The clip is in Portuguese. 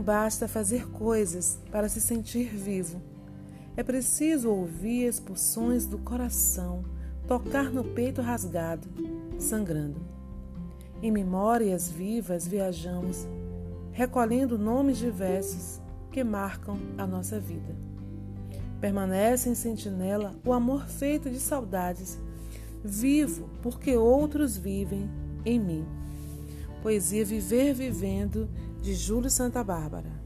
basta fazer coisas para se sentir vivo. É preciso ouvir expulsões do coração, tocar no peito rasgado, sangrando. Em memórias vivas viajamos, recolhendo nomes diversos que marcam a nossa vida. Permanece em sentinela o amor feito de saudades, vivo porque outros vivem em mim. Poesia Viver Vivendo, de Júlio Santa Bárbara.